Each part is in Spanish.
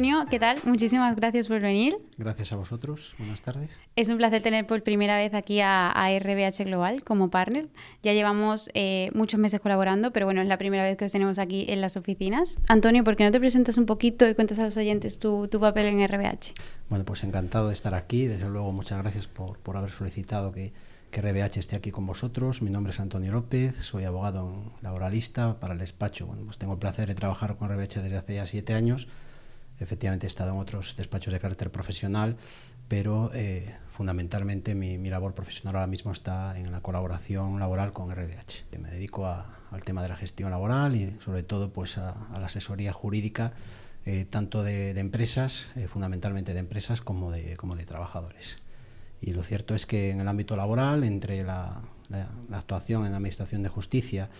Antonio, ¿qué tal? Muchísimas gracias por venir. Gracias a vosotros. Buenas tardes. Es un placer tener por primera vez aquí a, RBH Global como partner. Ya llevamos eh, muchos meses colaborando, pero bueno, es la primera vez que os tenemos aquí en las oficinas. Antonio, ¿por qué no te presentas un poquito y cuentas a los oyentes tu, papel en RBH? Bueno, pues encantado de estar aquí. Desde luego, muchas gracias por, por haber solicitado que, que RBH esté aquí con vosotros. Mi nombre es Antonio López, soy abogado laboralista para el despacho. Bueno, pues tengo el placer de trabajar con RBH desde hace ya siete años. Efectivamente he estado en otros despachos de carácter profesional, pero eh, fundamentalmente mi, labor profesional ahora mismo está en la colaboración laboral con RBH. Me dedico al tema de la gestión laboral y sobre todo pues a, la asesoría jurídica eh, tanto de, empresas, eh, fundamentalmente de empresas, como de, como de trabajadores. Y lo cierto es que en el ámbito laboral, entre la, actuación en la Administración de Justicia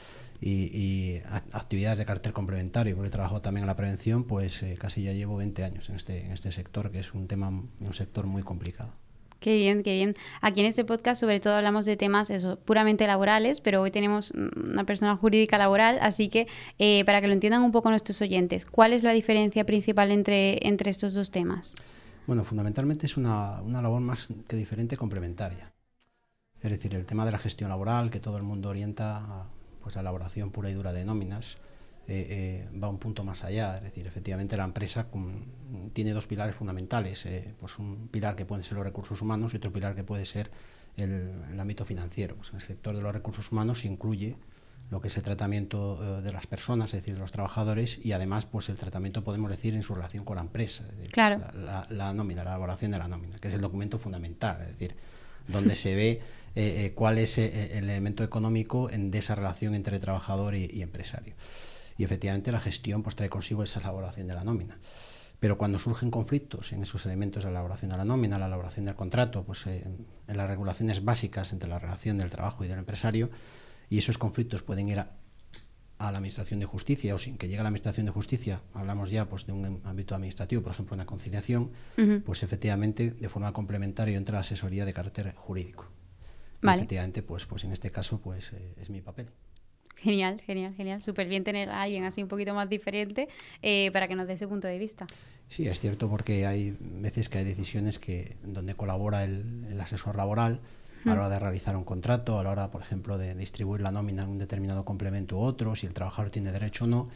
y, actividades de carácter complementario, porque he trabajado también en la prevención, pues eh, casi ya llevo 20 años en este, en este sector, que es un tema, un sector muy complicado. Qué bien, qué bien. Aquí en este podcast sobre todo hablamos de temas eso, puramente laborales, pero hoy tenemos una persona jurídica laboral, así que eh, para que lo entiendan un poco nuestros oyentes, ¿cuál es la diferencia principal entre, entre estos dos temas? Bueno, fundamentalmente es una, una labor más que diferente complementaria. Es decir, el tema de la gestión laboral, que todo el mundo orienta a, pues, a la elaboración pura y dura de nóminas, eh, eh, va un punto más allá. Es decir, efectivamente la empresa tiene dos pilares fundamentales. Eh, pues un pilar que pueden ser los recursos humanos y otro pilar que puede ser el, ámbito financiero. Pues en el sector de los recursos humanos incluye lo que es el tratamiento de las personas, es decir, de los trabajadores, y además, pues el tratamiento, podemos decir, en su relación con la empresa, claro. la, nómina, la elaboración de la nómina, que es el documento fundamental, es decir, donde se ve eh, eh, cuál es el elemento económico en, de esa relación entre trabajador y, empresario. Y efectivamente la gestión pues trae consigo esa elaboración de la nómina. Pero cuando surgen conflictos en esos elementos la elaboración de la nómina, la elaboración del contrato, pues en las regulaciones básicas entre la relación del trabajo y del empresario, y esos conflictos pueden ir a, la Administración de Justicia o sin que llegue a la Administración de Justicia, hablamos ya pues, de un ámbito administrativo, por ejemplo, una conciliación, pues efectivamente de forma complementaria entra la asesoría de carácter jurídico. Efectivamente, pues, pues en este caso pues, eh, es mi papel. Genial, genial, genial. Súper bien tener a alguien así un poquito más diferente eh, para que nos dé ese punto de vista. Sí, es cierto porque hay veces que hay decisiones que donde colabora el, el asesor laboral a la hora de realizar un contrato, a la hora, por ejemplo, de distribuir la nómina en un determinado complemento u otro, si el trabajador tiene derecho o no.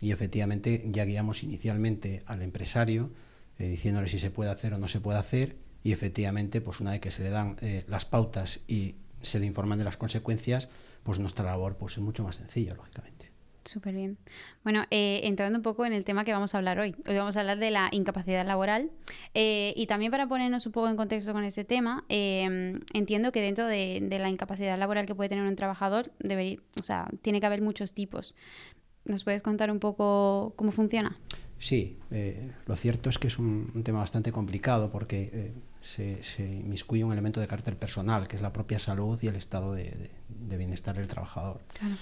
Y efectivamente ya guiamos inicialmente al empresario eh, diciéndole si se puede hacer o no se puede hacer y efectivamente pues una vez que se le dan eh, las pautas y se le informan de las consecuencias, pues nuestra labor pues es mucho más sencilla, lógicamente. Súper bien. Bueno, eh, entrando un poco en el tema que vamos a hablar hoy. Hoy vamos a hablar de la incapacidad laboral. Eh, y también para ponernos un poco en contexto con este tema, eh, entiendo que dentro de, la incapacidad laboral que puede tener un trabajador, debería, o sea, tiene que haber muchos tipos. ¿Nos puedes contar un poco cómo funciona? Sí, lo cierto es que es un, tema bastante complicado porque se, se, inmiscuye un elemento de carácter personal, que es la propia salud y el estado de, de bienestar del trabajador. Claro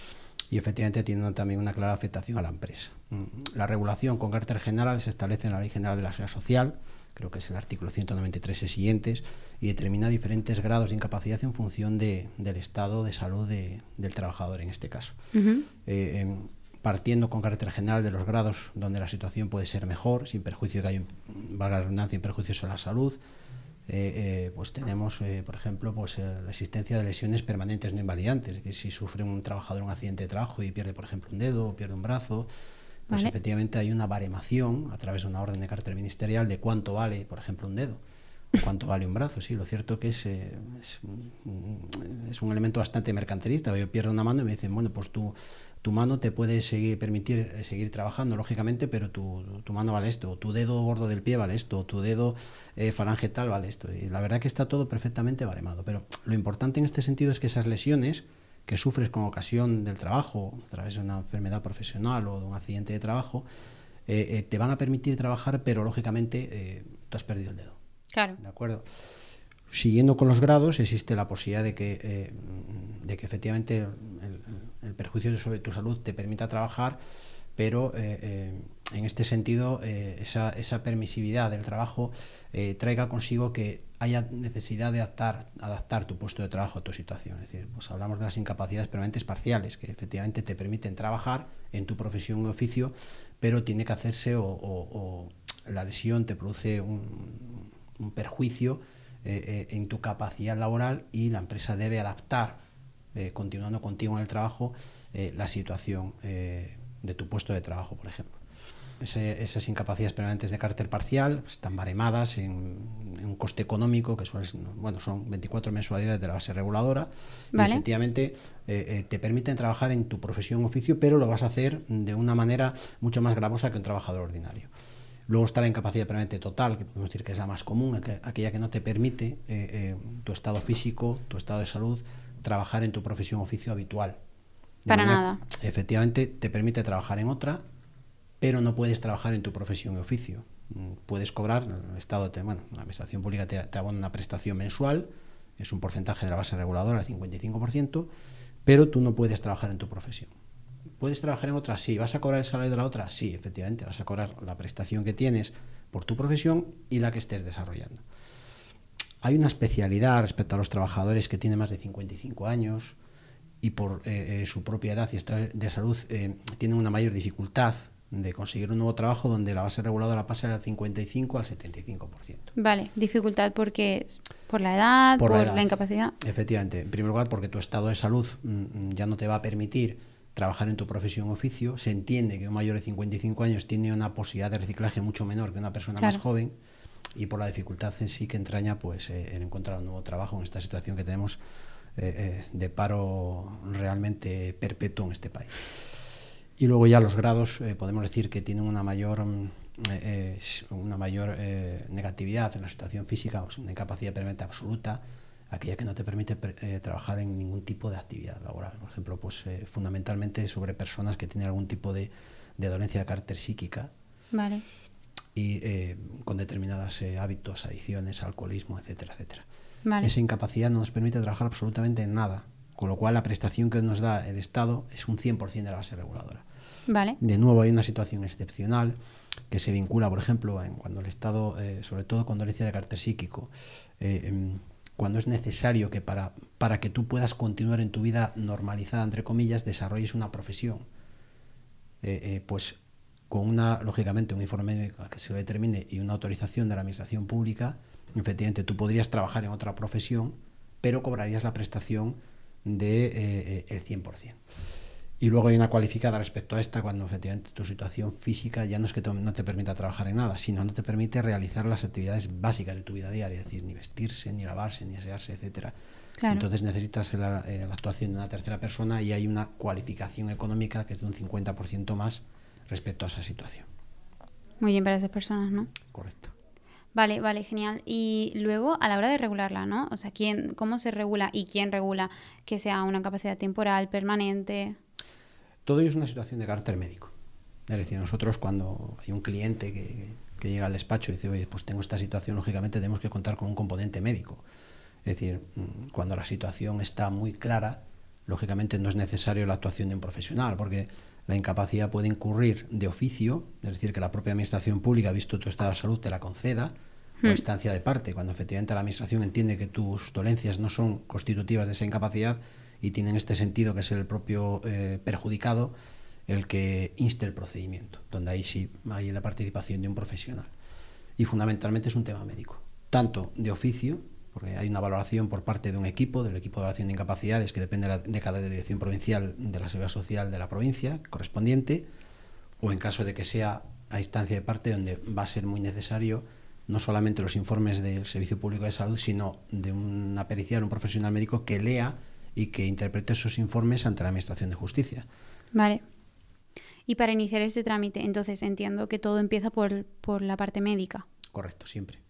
y efectivamente tiene también una clara afectación a la empresa. Mm, la regulación con carácter general se establece en la Ley General de la Seguridad Social, creo que es el artículo 193 y siguientes, y determina diferentes grados de incapacidad en función de, del estado de salud del trabajador en este caso. Eh, em, partiendo con carácter general de los grados donde la situación puede ser mejor, sin perjuicio que hay, valga la redundancia, sin perjuicios a la salud, eh, eh, pues tenemos, eh, por ejemplo, pues la existencia de lesiones permanentes no invalidantes, es decir, si sufre un trabajador un accidente de trabajo y pierde, por ejemplo, un dedo o pierde un brazo, pues efectivamente hay una baremación a través de una orden de carácter ministerial de cuánto vale, por ejemplo, un dedo o cuánto vale un brazo. Sí, lo cierto que es, es, es, un elemento bastante mercantilista. Yo pierdo una mano y me dicen, bueno, pues tú tu mano te puede seguir, permitir eh, seguir trabajando, lógicamente, pero tu, tu, mano vale esto, tu dedo gordo del pie vale esto, tu dedo eh, falangetal vale esto. Y la verdad que está todo perfectamente baremado. Pero lo importante en este sentido es que esas lesiones que sufres con ocasión del trabajo, a través de una enfermedad profesional o de un accidente de trabajo, eh, te van a permitir trabajar, pero lógicamente tú has perdido el dedo. Claro. ¿De acuerdo? Siguiendo con los grados, existe la posibilidad de que, de que efectivamente el, el perjuicio sobre tu salud te permita trabajar, pero eh, eh, en este sentido eh, esa, esa, permisividad del trabajo traiga consigo que haya necesidad de adaptar, adaptar tu puesto de trabajo a tu situación. Es decir, pues hablamos de las incapacidades permanentes parciales, que efectivamente te permiten trabajar en tu profesión o oficio, pero tiene que hacerse o, la lesión te produce un, perjuicio en tu capacidad laboral y la empresa debe adaptar, continuando contigo en el trabajo, la situación de tu puesto de trabajo, por ejemplo esas incapacidades permanentes de carácter parcial están baremadas en, un coste económico que bueno, son 24 mensualidades de la base reguladora y efectivamente eh, eh, te permiten trabajar en tu profesión oficio, pero lo vas a hacer de una manera mucho más gravosa que un trabajador ordinario. Luego está la incapacidad permanente total, que podemos decir que es la más común, aquella que no te permite eh, tu estado físico, tu estado de salud, trabajar en tu profesión oficio habitual. Para nada. Efectivamente, te permite trabajar en otra pero no puedes trabajar en tu profesión y oficio. Mm, puedes cobrar, el Estado, te, bueno, la Administración Pública te, abona una prestación mensual, es un porcentaje de la base reguladora, el 55%, pero tú no puedes trabajar en tu profesión. ¿Puedes trabajar en otra? Sí. ¿Vas a cobrar el salario de la otra? Sí, efectivamente, vas a cobrar la prestación que tienes por tu profesión y la que estés desarrollando. Hay una especialidad respecto a los trabajadores que tienen más de 55 años y por eh, eh, su propia edad y estado de salud eh, tienen una mayor dificultad de conseguir un nuevo trabajo donde la base reguladora pasa del 55 al 75%. Vale, dificultad porque por la edad, por, la, incapacidad. Efectivamente, en primer lugar porque tu estado de salud mm, mm, ya no te va a permitir trabajar en tu profesión oficio. Se entiende que un mayor de 55 años tiene una posibilidad de reciclaje mucho menor que una persona más joven y por la dificultad en sí que entraña pues eh, el encontrar un nuevo trabajo en esta situación que tenemos eh, eh, de paro realmente perpetuo en este país. Y luego ya los grados eh, podemos decir que tienen una mayor, mm, eh, una mayor eh, negatividad en la situación física, una incapacidad permanente absoluta, aquella que no te permite trabajar en ningún tipo de actividad laboral. Por ejemplo, pues fundamentalmente sobre personas que tienen algún tipo de, de dolencia de carácter psíquica. Vale. Y con determinados hábitos, adicciones, alcoholismo, etcétera, etcétera. Vale. Esa incapacidad no nos permite trabajar absolutamente en nada con lo cual la prestación que nos da el Estado es un 100% de la base reguladora. Vale. De nuevo hay una situación excepcional que se vincula, por ejemplo, en cuando el Estado, eh, sobre todo cuando le de carácter psíquico, eh, em, cuando es necesario que para, para que tú puedas continuar en tu vida normalizada, entre comillas, desarrolles una profesión, eh, pues con una, lógicamente, un informe médico que se lo determine y una autorización de la administración pública, efectivamente tú podrías trabajar en otra profesión, pero cobrarías la prestación del de, el 100%. Y luego hay una cualificada respecto a esta cuando efectivamente tu situación física ya no es que no te permita trabajar en nada, sino no te permite realizar las actividades básicas de tu vida diaria, es decir, ni vestirse, ni lavarse, ni asearse, etcétera. Entonces necesitas eh, la, actuación de una tercera persona y hay una cualificación económica que es de un 50% más respecto a esa situación. Muy bien para esas personas, ¿no? Correcto. Vale, vale, genial. Y luego, a la hora de regularla, ¿no? O sea, ¿quién, ¿cómo se regula y quién regula que sea una capacidad temporal, permanente? Todo ello es una situación de carácter médico. Es decir, nosotros cuando hay un cliente que, llega al despacho y dice, oye, pues tengo esta situación, lógicamente tenemos que contar con un componente médico. Es decir, mm, cuando la situación está muy clara, lógicamente no es necesario la actuación de un profesional, porque la incapacidad puede incurrir de oficio, es decir, que la propia administración pública, visto tu estado de salud, te la conceda, o hmm. instancia de parte, cuando efectivamente la administración entiende que tus dolencias no son constitutivas de esa incapacidad, y tiene en este sentido que es el propio eh, perjudicado el que inste el procedimiento, donde ahí sí hay la participación de un profesional. Y fundamentalmente es un tema médico, tanto de oficio, porque hay una valoración por parte de un equipo, del equipo de evaluación de incapacidades, que depende de, la, de cada dirección provincial de la seguridad social de la provincia correspondiente, o en caso de que sea a instancia de parte, donde va a ser muy necesario no solamente los informes del Servicio Público de Salud, sino de una pericial, un profesional médico que lea y que interprete esos informes ante la Administración de Justicia. Vale. Y para iniciar este trámite, entonces entiendo que todo empieza por, por la parte médica. Correcto, siempre.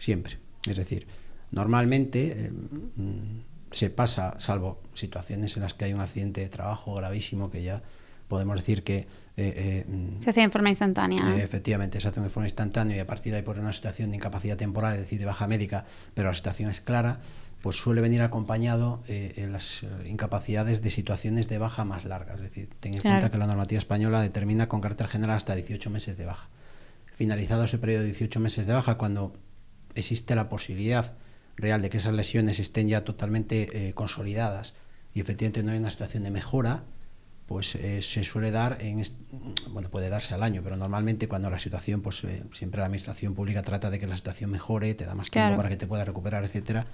Siempre. Es decir, normalmente eh, mm, se pasa, salvo situaciones en las que hay un accidente de trabajo gravísimo que ya podemos decir que... Eh, eh, mm, se hace en forma instantánea. efectivamente, se hace de forma instantánea y a partir de ahí por una situación de incapacidad temporal, es decir, de baja médica, pero la situación es clara pues suele venir acompañado eh, en las eh, incapacidades de situaciones de baja más largas. Es decir, ten en cuenta que la normativa española determina con carácter general hasta 18 meses de baja. Finalizado ese periodo de 18 meses de baja, cuando existe la posibilidad real de que esas lesiones estén ya totalmente eh, consolidadas y efectivamente no hay una situación de mejora, pues eh, se suele dar en bueno puede darse al año pero normalmente cuando la situación pues eh, siempre la administración pública trata de que la situación mejore te da más tiempo para que te pueda recuperar etcétera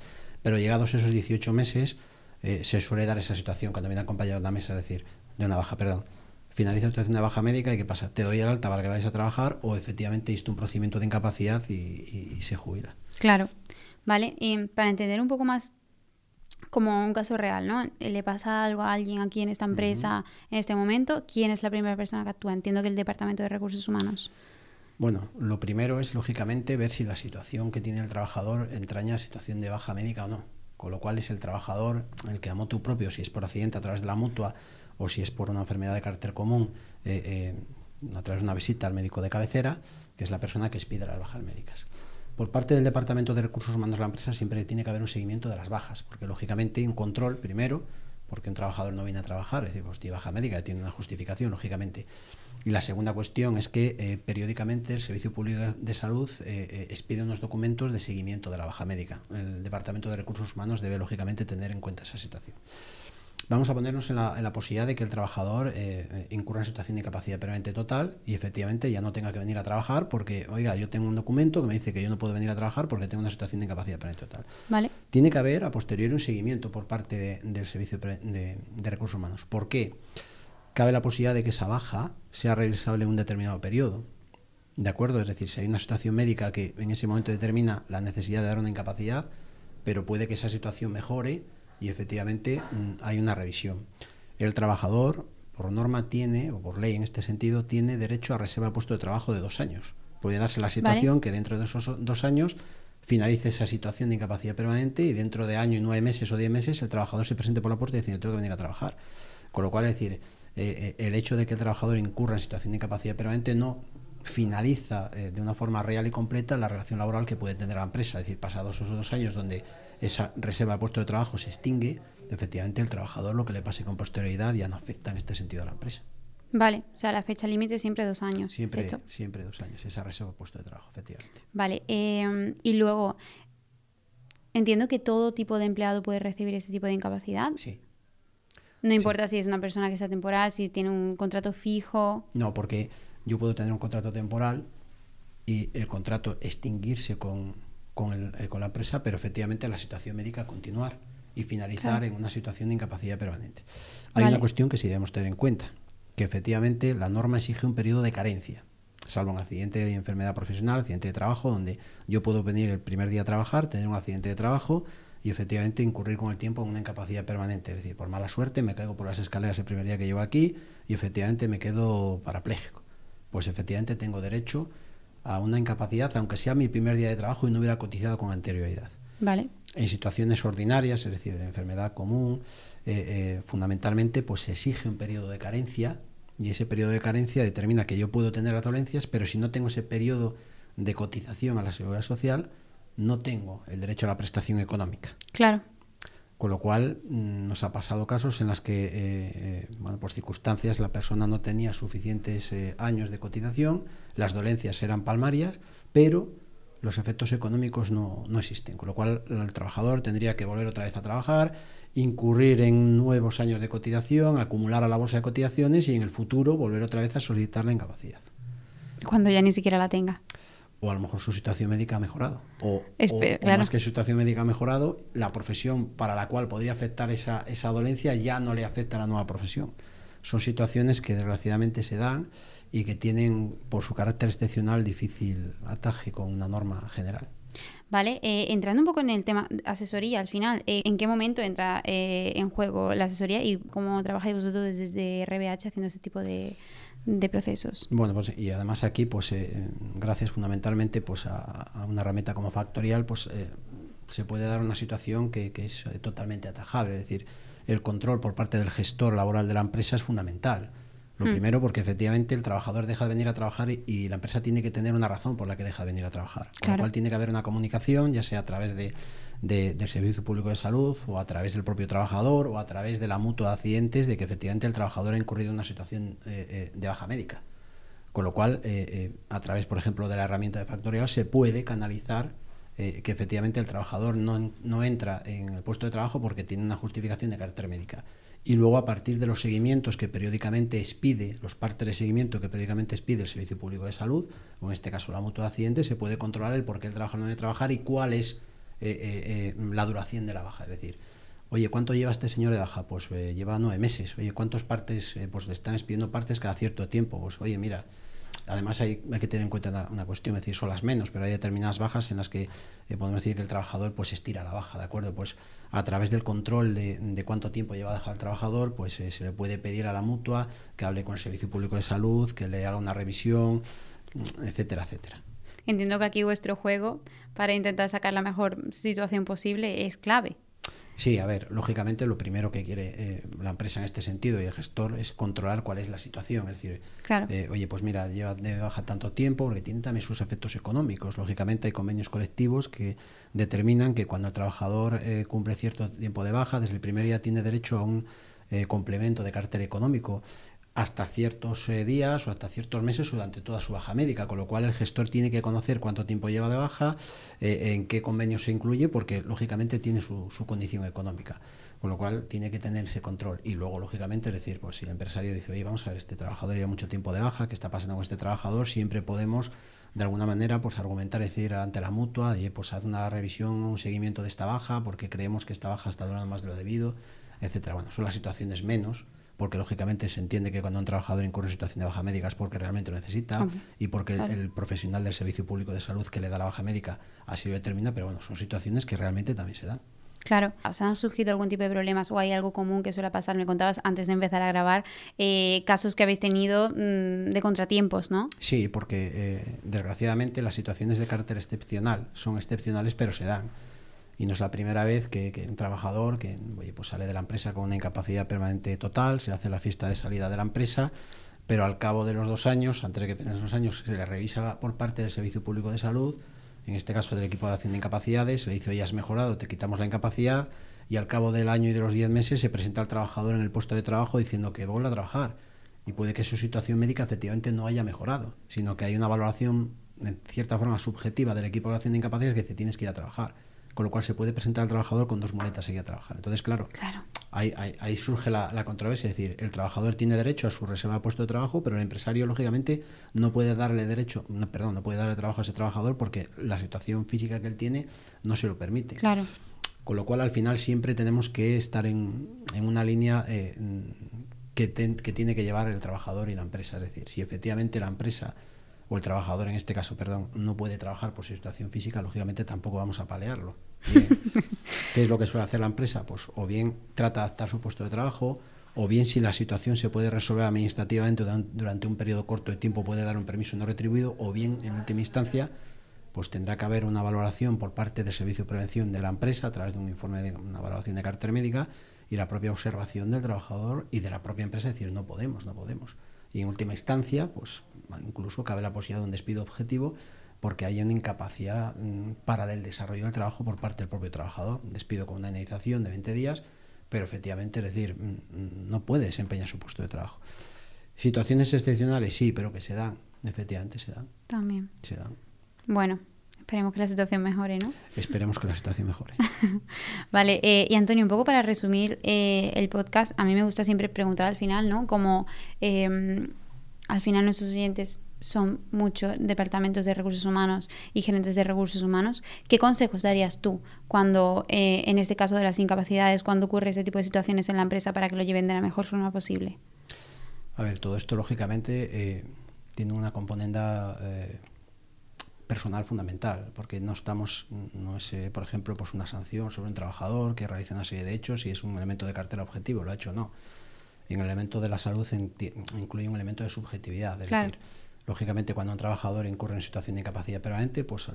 pero llegados esos 18 meses eh, se suele dar esa situación cuando viene acompañado de la mesa es decir de una baja perdón finaliza la situación de baja médica y qué pasa te doy el alta para que vayas a trabajar o efectivamente hiciste un procedimiento de incapacidad y, y se jubila. Claro vale y para entender un poco más como un caso real, ¿no? Le pasa algo a alguien aquí en esta empresa en este momento, ¿quién es la primera persona que actúa? Entiendo que el Departamento de Recursos Humanos. Bueno, lo primero es, lógicamente, ver si la situación que tiene el trabajador entraña situación de baja médica o no. Con lo cual es el trabajador el que a motu propio, si es por accidente a través de la mutua o si es por una enfermedad de carácter común, eh, eh, a través de una visita al médico de cabecera, que es la persona que expide las bajas médicas. Por parte del Departamento de Recursos Humanos de la empresa siempre tiene que haber un seguimiento de las bajas, porque lógicamente un control primero, porque un trabajador no viene a trabajar, es decir, pues tiene baja médica, tiene una justificación, lógicamente. Y la segunda cuestión es que eh, periódicamente el Servicio Público de Salud eh, eh, expide unos documentos de seguimiento de la baja médica. El Departamento de Recursos Humanos debe, lógicamente, tener en cuenta esa situación vamos a ponernos en la, posibilidad de que el trabajador eh, eh, incurra en situación de incapacidad permanente total y efectivamente ya no tenga que venir a trabajar porque, oiga, yo tengo un documento que me dice que yo no puedo venir a trabajar porque tengo una situación de incapacidad permanente total. Vale. Tiene que haber a posteriori un seguimiento por parte del Servicio de, Recursos Humanos. ¿Por qué? Cabe la posibilidad de que esa baja sea revisable en un determinado periodo. ¿De acuerdo? Es decir, si hay una situación médica que en ese momento determina la necesidad de dar una incapacidad, pero puede que esa situación mejore y efectivamente mm, hay una revisión. El trabajador, por norma, tiene, o por ley en este sentido, tiene derecho a reserva de puesto de trabajo de dos años. Puede darse la situación que dentro de esos dos años finalice esa situación de incapacidad permanente y dentro de año y nueve meses o diez meses el trabajador se presente por la puerta y dice, tengo que venir a trabajar. Con lo cual, es decir, eh, eh, el hecho de que el trabajador incurra en situación de incapacidad permanente no finaliza eh, de una forma real y completa la relación laboral que puede tener la empresa. Es decir, pasados esos dos años donde esa reserva de puesto de trabajo se extingue, efectivamente el trabajador lo que le pase con posterioridad ya no afecta en este sentido a la empresa. Vale, o sea, la fecha límite siempre dos años. Siempre, siempre dos años, esa reserva de puesto de trabajo, efectivamente. Vale, em, y luego, entiendo que todo tipo de empleado puede recibir este tipo de incapacidad. Sí. No importa si es una persona que está temporal, si tiene un contrato fijo. No, porque yo puedo tener un contrato temporal y el contrato extinguirse con, con, el, eh, con la empresa, pero efectivamente la situación médica continuar y finalizar en una situación de incapacidad permanente. Hay una cuestión que sí debemos tener en cuenta, que efectivamente la norma exige un periodo de carencia, salvo un accidente de enfermedad profesional, accidente de trabajo, donde yo puedo venir el primer día a trabajar, tener un accidente de trabajo y efectivamente incurrir con el tiempo en una incapacidad permanente. Es decir, por mala suerte me caigo por las escaleras el primer día que llevo aquí y efectivamente me quedo parapléjico. Pues efectivamente tengo derecho a una incapacidad, aunque sea mi primer día de trabajo y no hubiera cotizado con anterioridad. Vale. En situaciones ordinarias, es decir, de enfermedad común, eh, eh, fundamentalmente pues se exige un periodo de carencia y ese periodo de carencia determina que yo puedo tener las dolencias, pero si no tengo ese periodo de cotización a la seguridad social, no tengo el derecho a la prestación económica. Claro. Con lo cual mm, nos ha pasado casos en los que, eh, eh, bueno, por circunstancias, la persona no tenía suficientes eh, años de cotización, las dolencias eran palmarias, pero los efectos económicos no, no, existen. Con lo cual el trabajador tendría que volver otra vez a trabajar, incurrir en nuevos años de cotización, acumular a la bolsa de cotizaciones y en el futuro volver otra vez a solicitar la incapacidad. Cuando ya ni siquiera la tenga o a lo mejor su situación médica ha mejorado. O, más que su situación médica ha mejorado, la profesión para la cual podría afectar esa, esa dolencia ya no le afecta a la nueva profesión. Son situaciones que desgraciadamente se dan y que tienen, por su carácter excepcional, difícil ataje con una norma general. Vale, eh, entrando un poco en el tema asesoría al final, eh, ¿en qué momento entra eh, en juego la asesoría y cómo trabajáis vosotros desde RBH haciendo ese tipo de, de procesos. Bueno, pues y además aquí, pues eh, gracias fundamentalmente pues a, una herramienta como Factorial, pues eh, se puede dar una situación que, que es eh, totalmente atajable. Es decir, el control por parte del gestor laboral de la empresa es fundamental. Lo mm. primero porque efectivamente el trabajador deja de venir a trabajar y, la empresa tiene que tener una razón por la que deja de venir a trabajar. Con lo cual tiene que haber una comunicación, ya sea a través de, del Servicio Público de Salud o a través del propio trabajador o a través de la mutua de accidentes de que efectivamente el trabajador ha incurrido en una situación eh, eh, de baja médica. Con lo cual, eh, a través, por ejemplo, de la herramienta de factorial se puede canalizar que efectivamente el trabajador no, no entra en el puesto de trabajo porque tiene una justificación de carácter médica y luego a partir de los seguimientos que periódicamente expide, los partes de seguimiento que periódicamente expide el Servicio Público de Salud, o en este caso la mutua de accidentes, se puede controlar el por qué el trabajador no debe trabajar y cuál es eh, eh, eh, la duración de la baja. Es decir, oye, ¿cuánto lleva este señor de baja? Pues lleva nueve meses. Oye, ¿cuántos partes? pues le están expidiendo partes cada cierto tiempo. Pues oye, mira, Además hay, que tener en cuenta una, cuestión, es decir, son las menos, pero hay determinadas bajas en las que eh, podemos decir que el trabajador pues estira la baja, ¿de acuerdo? Pues a través del control de, cuánto tiempo lleva a dejar el trabajador, pues eh, se le puede pedir a la mutua que hable con el Servicio Público de Salud, que le haga una revisión, etcétera, etcétera. Entiendo que aquí vuestro juego para intentar sacar la mejor situación posible es clave. Sí, a ver, lógicamente lo primero que quiere eh, la empresa en este sentido y el gestor es controlar cuál es la situación. Es decir, eh, oye, pues mira, lleva de baja tanto tiempo porque tiene también sus efectos económicos. Lógicamente hay convenios colectivos que determinan que cuando el trabajador eh, cumple cierto tiempo de baja, desde el primer día tiene derecho a un complemento de carácter económico hasta ciertos eh, días o hasta ciertos meses durante toda su baja médica, con lo cual el gestor tiene que conocer cuánto tiempo lleva de baja, eh, en qué convenio se incluye, porque lógicamente tiene su, condición económica, con lo cual tiene que tener ese control. Y luego, lógicamente, es decir, pues si el empresario dice, oye, vamos a ver, este trabajador lleva mucho tiempo de baja, ¿qué está pasando con este trabajador? Siempre podemos de alguna manera pues argumentar, decir ante la mutua, y pues haz una revisión, un seguimiento de esta baja, porque creemos que esta baja está durando más de lo debido, etcétera. Bueno, son las situaciones menos porque lógicamente se entiende que cuando un trabajador incurre en situación de baja médica es porque realmente lo necesita y porque el profesional del Servicio Público de Salud que le da la baja médica así lo determina, pero bueno, son situaciones que realmente también se dan. Claro, ¿os han surgido algún tipo de problemas o hay algo común que suele pasar? Me contabas antes de empezar a grabar eh, casos que habéis tenido mm, de contratiempos, ¿no? Sí, porque eh, desgraciadamente las situaciones de carácter excepcional son excepcionales, pero se dan y no es la primera vez que, un trabajador que pues sale de la empresa con una incapacidad permanente total, se hace la fiesta de salida de la empresa, pero al cabo de los dos años, antes de que esos años, se le revisa por parte del Servicio Público de Salud, en este caso del equipo de acción de incapacidades, se le dice, oye, has mejorado, te quitamos la incapacidad, y al cabo del año y de los diez meses se presenta al trabajador en el puesto de trabajo diciendo que vuelve a trabajar. Y puede que su situación médica efectivamente no haya mejorado, sino que hay una valoración, en cierta forma, subjetiva del equipo de acción de incapacidades que dice tienes que ir a trabajar con lo cual se puede presentar al trabajador con dos muletas y a trabajar. Entonces, claro, Ahí, surge la, controversia, es decir, el trabajador tiene derecho a su reserva de puesto de trabajo, pero el empresario, lógicamente, no puede darle derecho, no, perdón, no puede darle trabajo a ese trabajador porque la situación física que él tiene no se lo permite. Claro. Con lo cual, al final, siempre tenemos que estar en, una línea eh, que, que tiene que llevar el trabajador y la empresa. Es decir, si efectivamente la empresa o el trabajador en este caso, perdón, no puede trabajar por su situación física, lógicamente tampoco vamos a palearlo. ¿Qué es lo que suele hacer la empresa? Pues o bien trata de adaptar su puesto de trabajo, o bien si la situación se puede resolver administrativamente durante un periodo corto de tiempo puede dar un permiso no retribuido, o bien en última instancia pues tendrá que haber una valoración por parte del servicio de prevención de la empresa a través de un informe de una valoración de carácter médica y la propia observación del trabajador y de la propia empresa decir no podemos, no podemos. Y en última instancia, pues incluso cabe la posibilidad de un despido objetivo porque hay una incapacidad mm, para el desarrollo del trabajo por parte del propio trabajador. Despido con una indemnización de 20 días, pero efectivamente, es decir, mm, mm, no puede desempeñar su puesto de trabajo. Situaciones excepcionales, sí, pero que se dan, efectivamente se dan. También. Se dan. Bueno, Esperemos que la situación mejore, ¿no? Esperemos que la situación mejore. vale, eh, y Antonio, un poco para resumir eh, el podcast, a mí me gusta siempre preguntar al final, ¿no? Como em, al final nuestros oyentes son muchos departamentos de recursos humanos y gerentes de recursos humanos, ¿qué consejos darías tú cuando, eh, en este caso de las incapacidades, cuando ocurre ese tipo de situaciones en la empresa para que lo lleven de la mejor forma posible? A ver, todo esto lógicamente eh, tiene una componente eh, personal fundamental, porque no estamos, no es, por ejemplo, pues una sanción sobre un trabajador que realiza una serie de hechos y es un elemento de cartera objetivo, lo ha hecho o no en el elemento de la salud incluye un elemento de subjetividad. Es decir, lógicamente, cuando un trabajador incurre en situación de incapacidad permanente, pues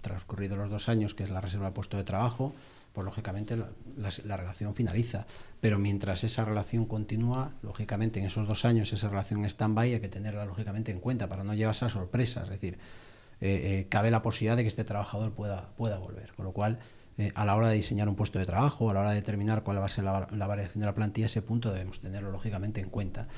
transcurridos los dos años, que es la reserva de puesto de trabajo, pues lógicamente la, relación finaliza. Pero mientras esa relación continúa, lógicamente en esos dos años esa relación en stand-by hay que tenerla lógicamente en cuenta para no llevarse a sorpresas. Es decir, eh, eh, cabe la posibilidad de que este trabajador pueda, pueda volver. Con lo cual, eh, a la hora de diseñar un puesto de trabajo, a la hora de determinar cuál va a ser la, variación de la plantilla, ese punto debemos tenerlo lógicamente en cuenta.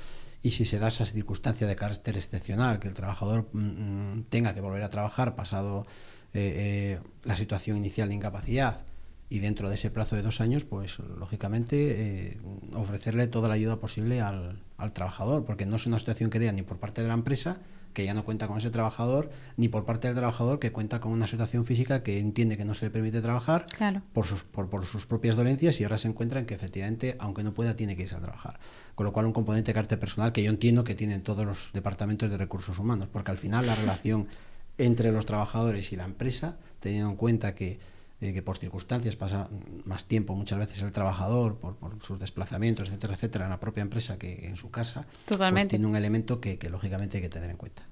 Y si se da esa circunstancia de carácter excepcional, que el trabajador mm, mm, tenga que volver a trabajar pasado la situación inicial de incapacidad, y dentro de ese plazo de dos años, pues lógicamente ofrecerle toda la ayuda posible al, al, trabajador, porque no es una situación que dé ni por parte de la empresa, que ya no cuenta con ese trabajador, ni por parte del trabajador que cuenta con una situación física que entiende que no se le permite trabajar por, sus, por, por, sus propias dolencias y ahora se encuentra en que efectivamente, aunque no pueda, tiene que irse a trabajar. Con lo cual un componente de carácter personal que yo entiendo que tienen todos los departamentos de recursos humanos, porque al final la relación entre los trabajadores y la empresa, teniendo en cuenta que eh, que por circunstancias pasa más tiempo muchas veces el trabajador, por, por, sus desplazamientos, etcétera, etcétera, en la propia empresa que en su casa, pues Totalmente. Pues tiene un elemento que, que, lógicamente hay que tener en cuenta.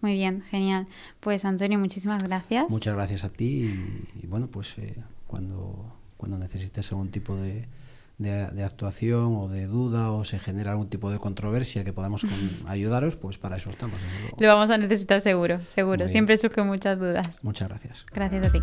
Muy bien, genial. Pues Antonio, muchísimas gracias. Muchas gracias a ti y, y bueno, pues eh, cuando, cuando necesites algún tipo de, de, de, actuación o de duda o se genera algún tipo de controversia que podamos con, ayudaros, pues para eso estamos. Lo vamos a necesitar seguro, seguro. Siempre surgen muchas dudas. Muchas gracias. Gracias a ti.